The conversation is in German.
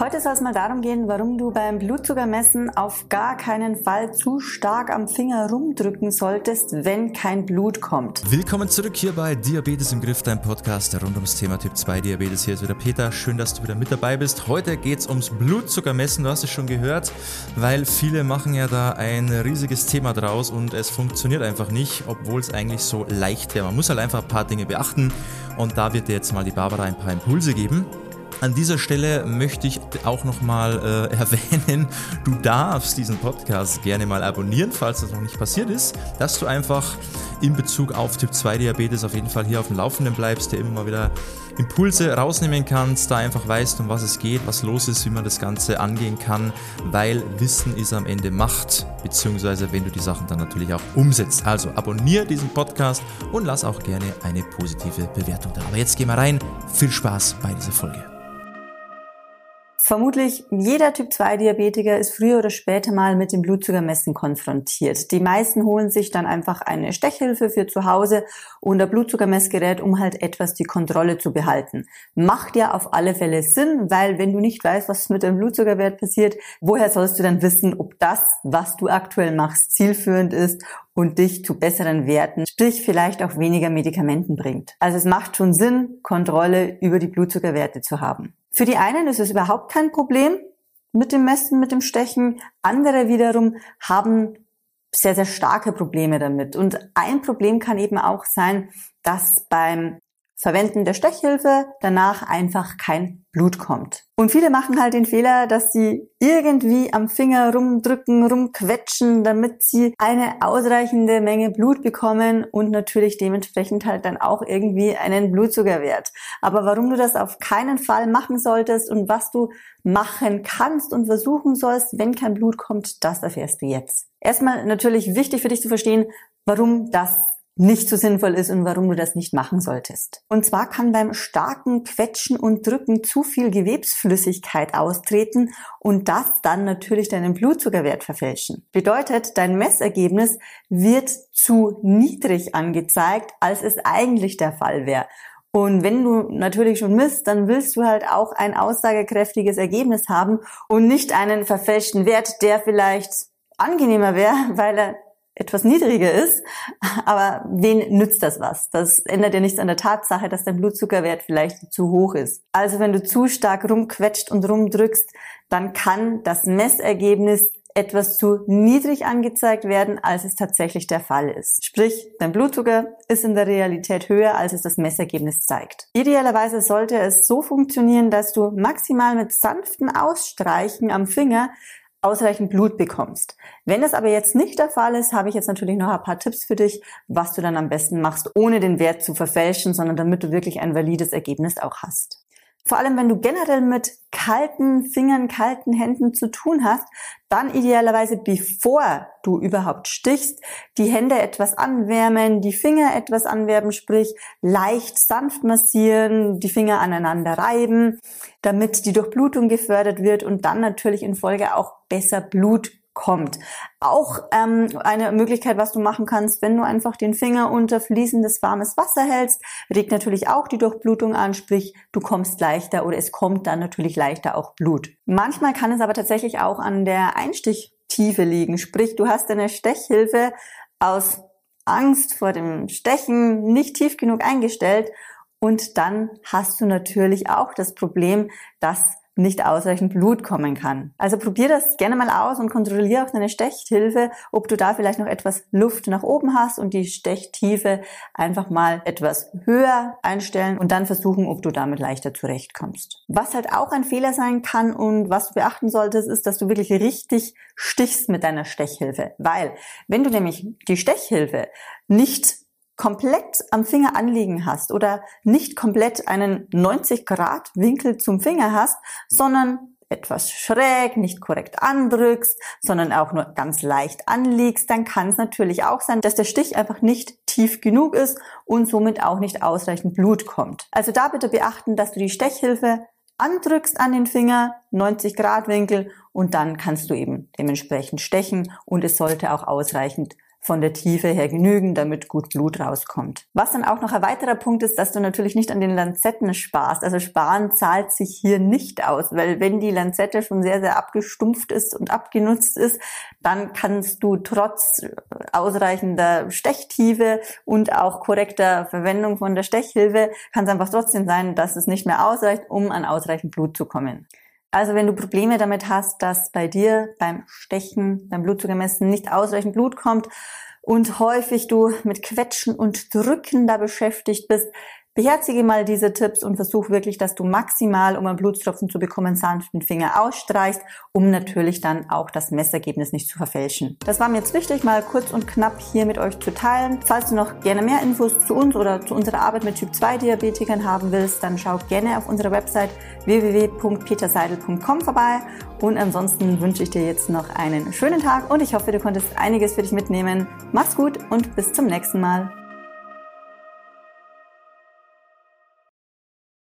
Heute soll es mal darum gehen, warum du beim Blutzuckermessen auf gar keinen Fall zu stark am Finger rumdrücken solltest, wenn kein Blut kommt. Willkommen zurück hier bei Diabetes im Griff, dein Podcast rund ums Thema Typ 2 Diabetes. Hier ist wieder Peter. Schön, dass du wieder mit dabei bist. Heute geht es ums Blutzuckermessen. Du hast es schon gehört, weil viele machen ja da ein riesiges Thema draus und es funktioniert einfach nicht, obwohl es eigentlich so leicht wäre. Man muss halt einfach ein paar Dinge beachten und da wird dir jetzt mal die Barbara ein paar Impulse geben. An dieser Stelle möchte ich auch nochmal äh, erwähnen, du darfst diesen Podcast gerne mal abonnieren, falls das noch nicht passiert ist, dass du einfach in Bezug auf Typ 2 Diabetes auf jeden Fall hier auf dem Laufenden bleibst, der immer mal wieder Impulse rausnehmen kannst, da einfach weißt, um was es geht, was los ist, wie man das Ganze angehen kann, weil Wissen ist am Ende Macht, beziehungsweise wenn du die Sachen dann natürlich auch umsetzt. Also abonniere diesen Podcast und lass auch gerne eine positive Bewertung da. Aber jetzt gehen wir rein. Viel Spaß bei dieser Folge. Vermutlich jeder Typ-2-Diabetiker ist früher oder später mal mit dem Blutzuckermessen konfrontiert. Die meisten holen sich dann einfach eine Stechhilfe für zu Hause und ein Blutzuckermessgerät, um halt etwas die Kontrolle zu behalten. Macht ja auf alle Fälle Sinn, weil wenn du nicht weißt, was mit deinem Blutzuckerwert passiert, woher sollst du dann wissen, ob das, was du aktuell machst, zielführend ist und dich zu besseren Werten, sprich vielleicht auch weniger Medikamenten bringt. Also es macht schon Sinn, Kontrolle über die Blutzuckerwerte zu haben. Für die einen ist es überhaupt kein Problem mit dem Messen, mit dem Stechen. Andere wiederum haben sehr, sehr starke Probleme damit. Und ein Problem kann eben auch sein, dass beim Verwenden der Stechhilfe danach einfach kein Blut kommt. Und viele machen halt den Fehler, dass sie irgendwie am Finger rumdrücken, rumquetschen, damit sie eine ausreichende Menge Blut bekommen und natürlich dementsprechend halt dann auch irgendwie einen Blutzuckerwert. Aber warum du das auf keinen Fall machen solltest und was du machen kannst und versuchen sollst, wenn kein Blut kommt, das erfährst du jetzt. Erstmal natürlich wichtig für dich zu verstehen, warum das nicht so sinnvoll ist und warum du das nicht machen solltest. Und zwar kann beim starken Quetschen und Drücken zu viel Gewebsflüssigkeit austreten und das dann natürlich deinen Blutzuckerwert verfälschen. Bedeutet, dein Messergebnis wird zu niedrig angezeigt, als es eigentlich der Fall wäre. Und wenn du natürlich schon misst, dann willst du halt auch ein aussagekräftiges Ergebnis haben und nicht einen verfälschten Wert, der vielleicht angenehmer wäre, weil er etwas niedriger ist. Aber wen nützt das was? Das ändert ja nichts an der Tatsache, dass dein Blutzuckerwert vielleicht zu hoch ist. Also wenn du zu stark rumquetscht und rumdrückst, dann kann das Messergebnis etwas zu niedrig angezeigt werden, als es tatsächlich der Fall ist. Sprich, dein Blutzucker ist in der Realität höher, als es das Messergebnis zeigt. Idealerweise sollte es so funktionieren, dass du maximal mit sanften Ausstreichen am Finger ausreichend Blut bekommst. Wenn es aber jetzt nicht der Fall ist, habe ich jetzt natürlich noch ein paar Tipps für dich, was du dann am besten machst, ohne den Wert zu verfälschen, sondern damit du wirklich ein valides Ergebnis auch hast. Vor allem, wenn du generell mit kalten Fingern, kalten Händen zu tun hast, dann idealerweise, bevor du überhaupt stichst, die Hände etwas anwärmen, die Finger etwas anwärmen, sprich leicht sanft massieren, die Finger aneinander reiben, damit die Durchblutung gefördert wird und dann natürlich in Folge auch besser Blut kommt. Auch ähm, eine Möglichkeit, was du machen kannst, wenn du einfach den Finger unter fließendes warmes Wasser hältst, regt natürlich auch die Durchblutung an, sprich du kommst leichter oder es kommt dann natürlich leichter auch Blut. Manchmal kann es aber tatsächlich auch an der Einstichtiefe liegen, sprich du hast deine Stechhilfe aus Angst vor dem Stechen nicht tief genug eingestellt und dann hast du natürlich auch das Problem, dass nicht ausreichend Blut kommen kann. Also probier das gerne mal aus und kontrolliere auch deine Stechhilfe, ob du da vielleicht noch etwas Luft nach oben hast und die Stechtiefe einfach mal etwas höher einstellen und dann versuchen, ob du damit leichter zurechtkommst. Was halt auch ein Fehler sein kann und was du beachten solltest, ist, dass du wirklich richtig stichst mit deiner Stechhilfe. Weil wenn du nämlich die Stechhilfe nicht komplett am Finger anliegen hast oder nicht komplett einen 90 Grad Winkel zum Finger hast, sondern etwas schräg, nicht korrekt andrückst, sondern auch nur ganz leicht anliegst, dann kann es natürlich auch sein, dass der Stich einfach nicht tief genug ist und somit auch nicht ausreichend Blut kommt. Also da bitte beachten, dass du die Stechhilfe andrückst an den Finger, 90 Grad Winkel und dann kannst du eben dementsprechend stechen und es sollte auch ausreichend von der Tiefe her genügen, damit gut Blut rauskommt. Was dann auch noch ein weiterer Punkt ist, dass du natürlich nicht an den Lanzetten sparst. Also sparen zahlt sich hier nicht aus, weil wenn die Lanzette schon sehr, sehr abgestumpft ist und abgenutzt ist, dann kannst du trotz ausreichender Stechtiefe und auch korrekter Verwendung von der Stechhilfe, kann es einfach trotzdem sein, dass es nicht mehr ausreicht, um an ausreichend Blut zu kommen. Also wenn du Probleme damit hast, dass bei dir beim Stechen, beim Blutzuckermessen nicht ausreichend Blut kommt und häufig du mit Quetschen und Drücken da beschäftigt bist, Beherzige mal diese Tipps und versuch wirklich, dass du maximal, um einen Blutstropfen zu bekommen, sanft den Finger ausstreichst, um natürlich dann auch das Messergebnis nicht zu verfälschen. Das war mir jetzt wichtig, mal kurz und knapp hier mit euch zu teilen. Falls du noch gerne mehr Infos zu uns oder zu unserer Arbeit mit Typ 2 Diabetikern haben willst, dann schau gerne auf unserer Website www.peterseidel.com vorbei. Und ansonsten wünsche ich dir jetzt noch einen schönen Tag und ich hoffe, du konntest einiges für dich mitnehmen. Mach's gut und bis zum nächsten Mal.